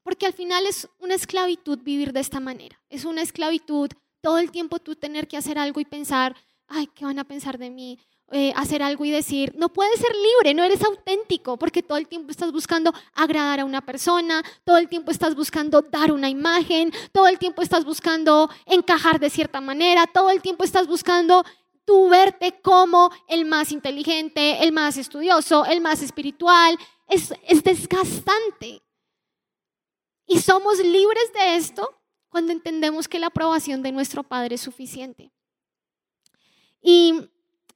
Porque al final es una esclavitud vivir de esta manera. Es una esclavitud todo el tiempo tú tener que hacer algo y pensar, ay, ¿qué van a pensar de mí? Eh, hacer algo y decir, no puedes ser libre, no eres auténtico, porque todo el tiempo estás buscando agradar a una persona, todo el tiempo estás buscando dar una imagen, todo el tiempo estás buscando encajar de cierta manera, todo el tiempo estás buscando tú verte como el más inteligente, el más estudioso, el más espiritual. Es, es desgastante. Y somos libres de esto cuando entendemos que la aprobación de nuestro Padre es suficiente. Y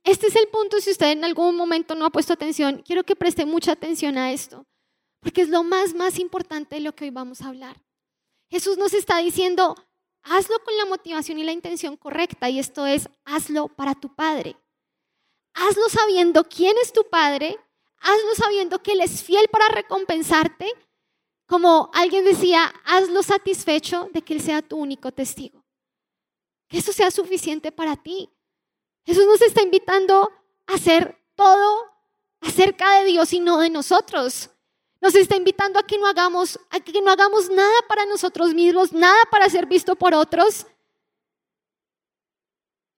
este es el punto, si usted en algún momento no ha puesto atención, quiero que preste mucha atención a esto, porque es lo más, más importante de lo que hoy vamos a hablar. Jesús nos está diciendo, hazlo con la motivación y la intención correcta, y esto es, hazlo para tu Padre. Hazlo sabiendo quién es tu Padre, hazlo sabiendo que Él es fiel para recompensarte, como alguien decía, hazlo satisfecho de que Él sea tu único testigo. Que eso sea suficiente para ti. Jesús nos está invitando a hacer todo acerca de Dios y no de nosotros. Nos está invitando a que no hagamos, a que no hagamos nada para nosotros mismos, nada para ser visto por otros.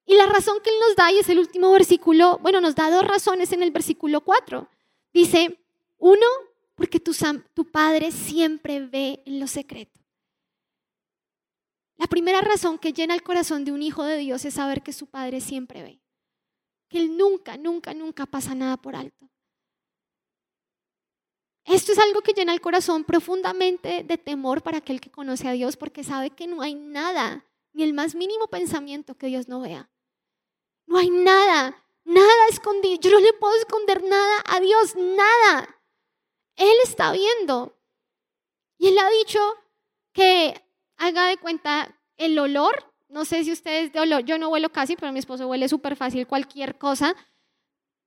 Y la razón que Él nos da, y es el último versículo, bueno, nos da dos razones en el versículo 4. Dice, uno, porque tu, tu Padre siempre ve en lo secreto. La primera razón que llena el corazón de un hijo de Dios es saber que su Padre siempre ve, que Él nunca, nunca, nunca pasa nada por alto. Esto es algo que llena el corazón profundamente de temor para aquel que conoce a Dios, porque sabe que no hay nada, ni el más mínimo pensamiento que Dios no vea. No hay nada, nada escondido. Yo no le puedo esconder nada a Dios, nada. Él está viendo. Y Él ha dicho que haga de cuenta el olor. No sé si ustedes de olor, yo no huelo casi, pero mi esposo huele súper fácil cualquier cosa.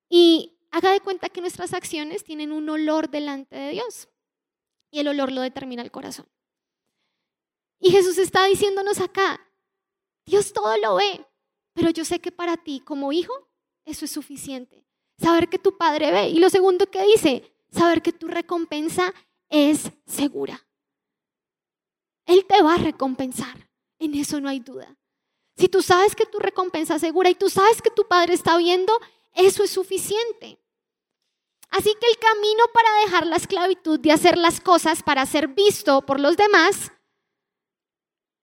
Y haga de cuenta que nuestras acciones tienen un olor delante de Dios. Y el olor lo determina el corazón. Y Jesús está diciéndonos acá, Dios todo lo ve, pero yo sé que para ti como hijo eso es suficiente. Saber que tu padre ve. Y lo segundo que dice, saber que tu recompensa es segura. Él te va a recompensar. En eso no hay duda. Si tú sabes que tu recompensa es segura y tú sabes que tu padre está viendo, eso es suficiente. Así que el camino para dejar la esclavitud de hacer las cosas para ser visto por los demás,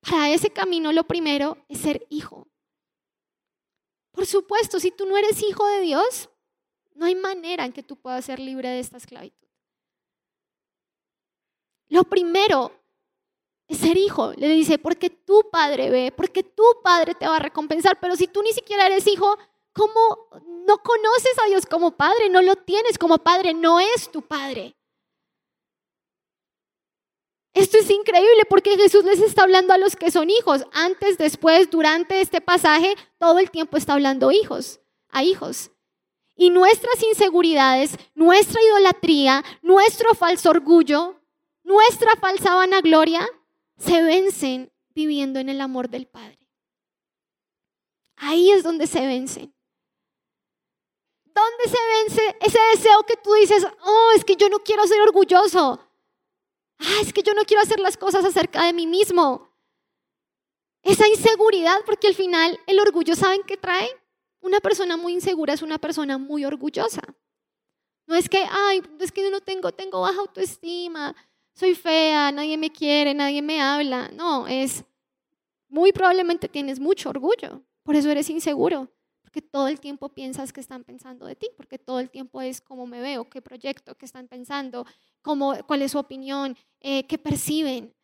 para ese camino lo primero es ser hijo. Por supuesto, si tú no eres hijo de Dios, no hay manera en que tú puedas ser libre de esta esclavitud. Lo primero es ser hijo. Le dice, porque tu padre ve, porque tu padre te va a recompensar. Pero si tú ni siquiera eres hijo, ¿cómo no conoces a Dios como padre? No lo tienes como padre, no es tu padre. Esto es increíble porque Jesús les está hablando a los que son hijos. Antes, después, durante este pasaje, todo el tiempo está hablando hijos, a hijos. Y nuestras inseguridades, nuestra idolatría, nuestro falso orgullo, nuestra falsa vanagloria, se vencen viviendo en el amor del Padre. Ahí es donde se vencen. ¿Dónde se vence ese deseo que tú dices, oh, es que yo no quiero ser orgulloso? Ah, es que yo no quiero hacer las cosas acerca de mí mismo. Esa inseguridad, porque al final el orgullo, ¿saben qué trae? Una persona muy insegura es una persona muy orgullosa. No es que, ay, es que yo no tengo, tengo baja autoestima, soy fea, nadie me quiere, nadie me habla. No, es, muy probablemente tienes mucho orgullo, por eso eres inseguro, porque todo el tiempo piensas que están pensando de ti, porque todo el tiempo es cómo me veo, qué proyecto, qué están pensando, cómo, cuál es su opinión, eh, qué perciben.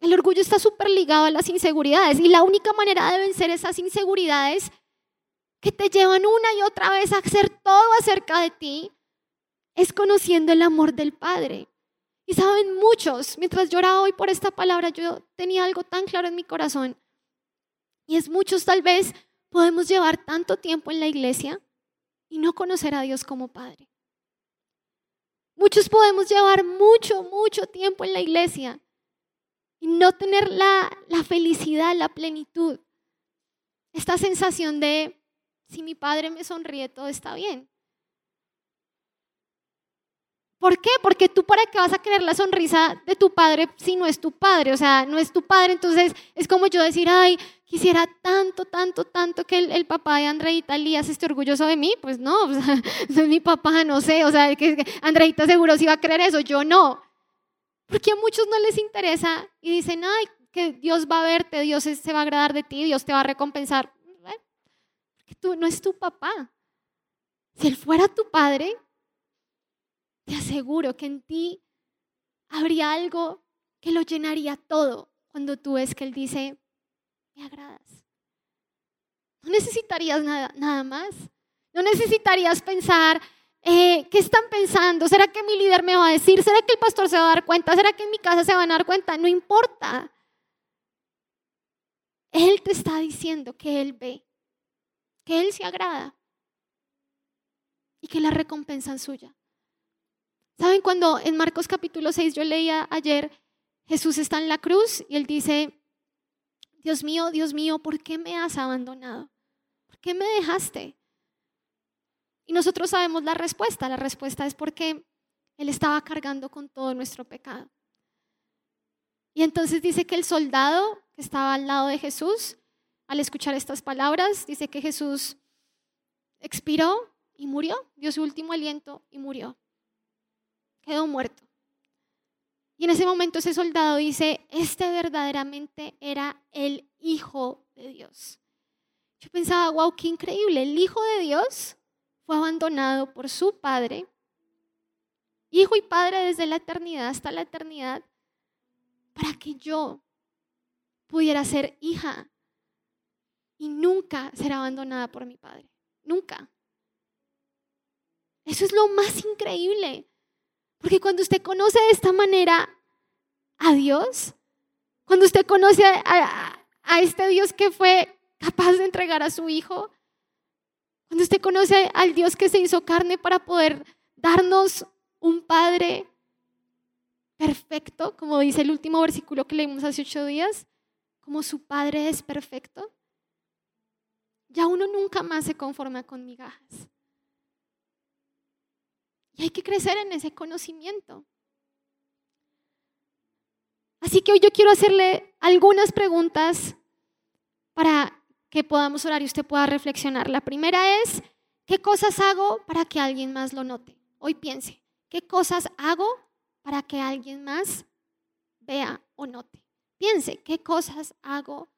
El orgullo está súper ligado a las inseguridades y la única manera de vencer esas inseguridades que te llevan una y otra vez a hacer todo acerca de ti es conociendo el amor del Padre. Y saben, muchos, mientras lloraba hoy por esta palabra, yo tenía algo tan claro en mi corazón. Y es muchos tal vez podemos llevar tanto tiempo en la iglesia y no conocer a Dios como Padre. Muchos podemos llevar mucho, mucho tiempo en la iglesia y no tener la, la felicidad, la plenitud, esta sensación de si mi padre me sonríe, todo está bien. ¿Por qué? Porque tú para qué vas a querer la sonrisa de tu padre si no es tu padre, o sea, no es tu padre, entonces es como yo decir, ay, quisiera tanto, tanto, tanto que el, papá de Andreita Lías esté orgulloso de mí, pues no, o sea, es mi papá, no sé, o sea, Andreita seguro sí va a creer eso, yo no. Porque a muchos no les interesa y dicen, ay, que Dios va a verte, Dios se va a agradar de ti, Dios te va a recompensar. Porque tú no es tu papá. Si él fuera tu padre, te aseguro que en ti habría algo que lo llenaría todo cuando tú ves que Él dice, me agradas. No necesitarías nada, nada más. No necesitarías pensar, eh, ¿qué están pensando? ¿Será que mi líder me va a decir? ¿Será que el pastor se va a dar cuenta? ¿Será que en mi casa se van a dar cuenta? No importa. Él te está diciendo que Él ve, que Él se agrada y que la recompensa es suya. ¿Saben cuando en Marcos capítulo 6 yo leía ayer, Jesús está en la cruz y él dice, Dios mío, Dios mío, ¿por qué me has abandonado? ¿Por qué me dejaste? Y nosotros sabemos la respuesta. La respuesta es porque Él estaba cargando con todo nuestro pecado. Y entonces dice que el soldado que estaba al lado de Jesús, al escuchar estas palabras, dice que Jesús expiró y murió, dio su último aliento y murió quedó muerto. Y en ese momento ese soldado dice, este verdaderamente era el Hijo de Dios. Yo pensaba, wow, qué increíble, el Hijo de Dios fue abandonado por su Padre, Hijo y Padre desde la eternidad hasta la eternidad, para que yo pudiera ser hija y nunca ser abandonada por mi Padre. Nunca. Eso es lo más increíble. Porque cuando usted conoce de esta manera a Dios, cuando usted conoce a, este Dios que fue capaz de entregar a su Hijo, cuando usted conoce al Dios que se hizo carne para poder darnos un Padre perfecto, como dice el último versículo que leímos hace ocho días, como su Padre es perfecto, ya uno nunca más se conforma con migajas. Y hay que crecer en ese conocimiento. Así que hoy yo quiero hacerle algunas preguntas para que podamos orar y usted pueda reflexionar. La primera es, ¿qué cosas hago para que alguien más lo note? Hoy piense, ¿qué cosas hago para que alguien más vea o note? Piense, ¿qué cosas hago?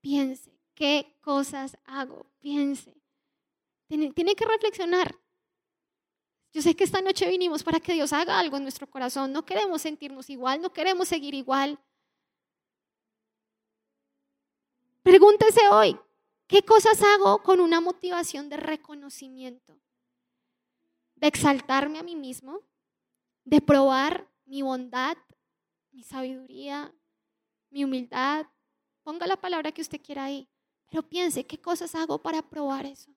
Piense, ¿qué cosas hago? Piense. Tiene, tiene que reflexionar. Yo sé que esta noche vinimos para que Dios haga algo en nuestro corazón. No queremos sentirnos igual, no queremos seguir igual. Pregúntese hoy, ¿qué cosas hago con una motivación de reconocimiento? De exaltarme a mí mismo, de probar mi bondad, mi sabiduría, mi humildad. Ponga la palabra que usted quiera ahí, pero piense, ¿qué cosas hago para probar eso?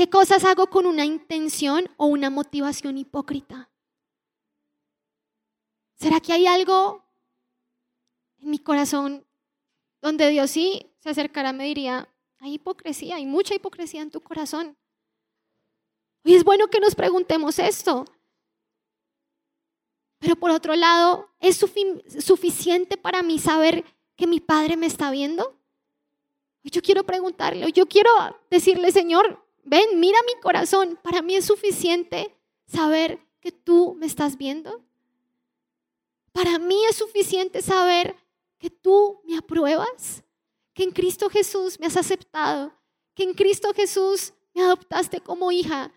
¿Qué cosas hago con una intención o una motivación hipócrita? ¿Será que hay algo en mi corazón donde Dios sí se acercará me diría, hay hipocresía, hay mucha hipocresía en tu corazón? Y es bueno que nos preguntemos esto. Pero por otro lado, ¿es suficiente para mí saber que mi Padre me está viendo? Yo quiero preguntarle, yo quiero decirle, Señor, ven, mira mi corazón, para mí es suficiente saber que tú me estás viendo. Para mí es suficiente saber que tú me apruebas, que en Cristo Jesús me has aceptado, que en Cristo Jesús me adoptaste como hija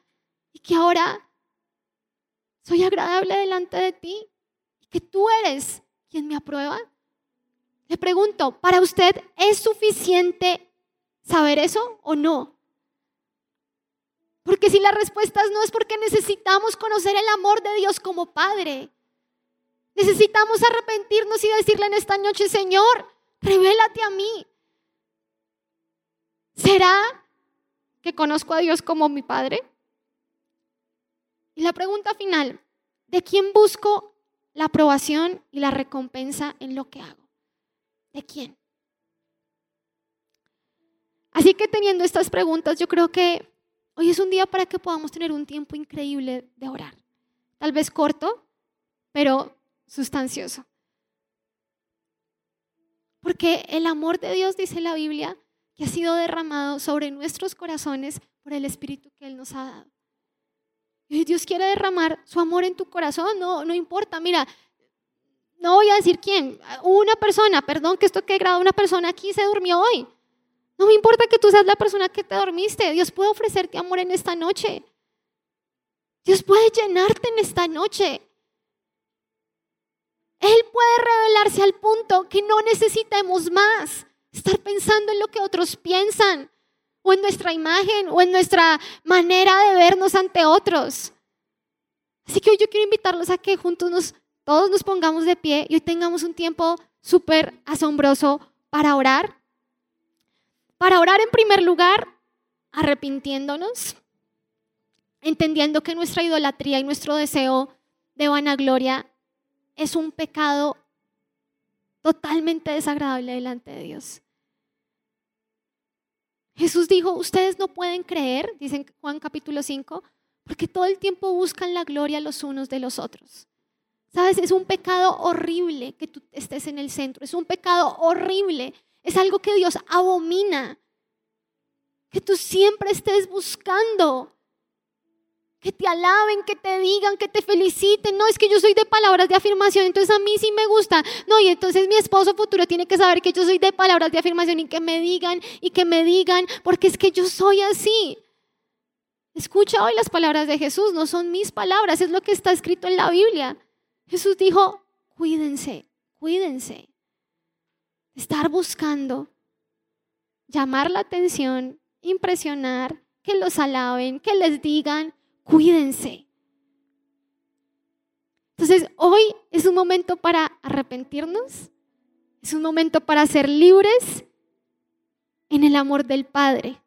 y que ahora soy agradable delante de ti y que tú eres quien me aprueba. Le pregunto, ¿para usted es suficiente saber eso o no? Porque si la respuesta no es porque necesitamos conocer el amor de Dios como Padre. Necesitamos arrepentirnos y decirle en esta noche, Señor, revélate a mí. ¿Será que conozco a Dios como mi Padre? Y la pregunta final, ¿de quién busco la aprobación y la recompensa en lo que hago? ¿De quién? Así que teniendo estas preguntas, yo creo que Hoy es un día para que podamos tener un tiempo increíble de orar. Tal vez corto, pero sustancioso. Porque el amor de Dios, dice la Biblia, que ha sido derramado sobre nuestros corazones por el Espíritu que Él nos ha dado. Y Dios quiere derramar su amor en tu corazón, no, no importa. Mira, no voy a decir quién, una persona, perdón que esto que grabado, una persona aquí se durmió hoy. No me importa que tú seas la persona que te dormiste. Dios puede ofrecerte amor en esta noche. Dios puede llenarte en esta noche. Él puede revelarse al punto que no necesitemos más estar pensando en lo que otros piensan, o en nuestra imagen, o en nuestra manera de vernos ante otros. Así que hoy yo quiero invitarlos a que juntos nos, todos nos pongamos de pie y hoy tengamos un tiempo súper asombroso para orar. Para orar en primer lugar, arrepintiéndonos, entendiendo que nuestra idolatría y nuestro deseo de vanagloria es un pecado totalmente desagradable delante de Dios. Jesús dijo, ustedes no pueden creer, dice en Juan capítulo 5, porque todo el tiempo buscan la gloria los unos de los otros. Sabes, es un pecado horrible que tú estés en el centro, es un pecado horrible es algo que Dios abomina. Que tú siempre estés buscando. Que te alaben, que te digan, que te feliciten. No, es que yo soy de palabras de afirmación, entonces a mí sí me gusta. No, y entonces mi esposo futuro tiene que saber que yo soy de palabras de afirmación y que me digan y que me digan, porque es que yo soy así. Escucha hoy las palabras de Jesús, no son mis palabras, es lo que está escrito en la Biblia. Jesús dijo, cuídense, cuídense estar buscando llamar la atención, impresionar, que los alaben, que les digan, cuídense. Entonces, hoy es un momento para arrepentirnos, es un momento para ser libres en el amor del Padre.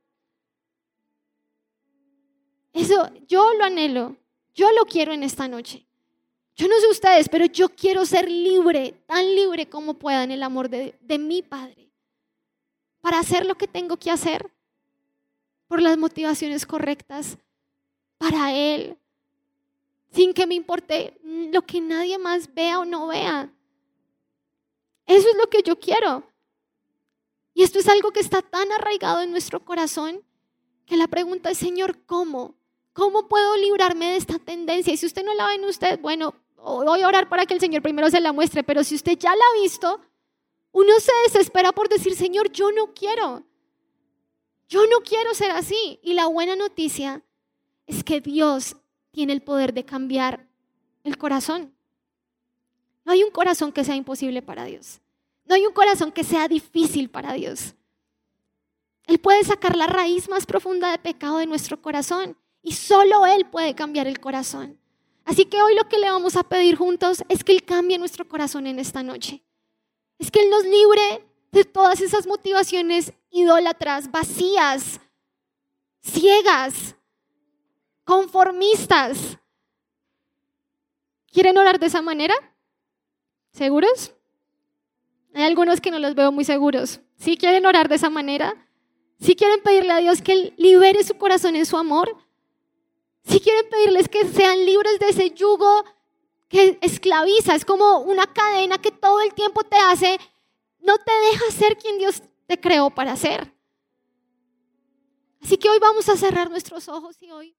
Eso yo lo anhelo, Yo lo quiero en esta noche. Yo no sé ustedes, pero yo quiero ser libre, tan libre como pueda en el amor de, de mi Padre, para hacer lo que tengo que hacer por las motivaciones correctas para Él, sin que me importe lo que nadie más vea o no vea. Eso es lo que yo quiero. Y esto es algo que está tan arraigado en nuestro corazón que la pregunta es, Señor, ¿cómo? ¿Cómo puedo librarme de esta tendencia? Y si usted no la ve en usted, bueno, voy a orar para que el Señor primero se la muestre, pero si usted ya la ha visto, uno se desespera por decir, Señor, yo no quiero. Yo no quiero ser así. Y la buena noticia es que Dios tiene el poder de cambiar el corazón. No hay un corazón que sea imposible para Dios. No hay un corazón que sea difícil para Dios. Él puede sacar la raíz más profunda de pecado de nuestro corazón y solo Él puede cambiar el corazón. Así que hoy lo que le vamos a pedir juntos es que Él cambie nuestro corazón en esta noche. Es que Él nos libre de todas esas motivaciones idólatras, vacías, ciegas, conformistas. ¿Quieren orar de esa manera? ¿Seguros? Hay algunos que no los veo muy seguros. ¿Sí quieren orar de esa manera? ¿Sí quieren pedirle a Dios que Él libere su corazón en su amor? ¿Sí quieren pedirles que sean libres de ese yugo que esclaviza? Es como una cadena que todo el tiempo te hace, no te deja ser quien Dios te creó para ser. Así que hoy vamos a cerrar nuestros ojos y hoy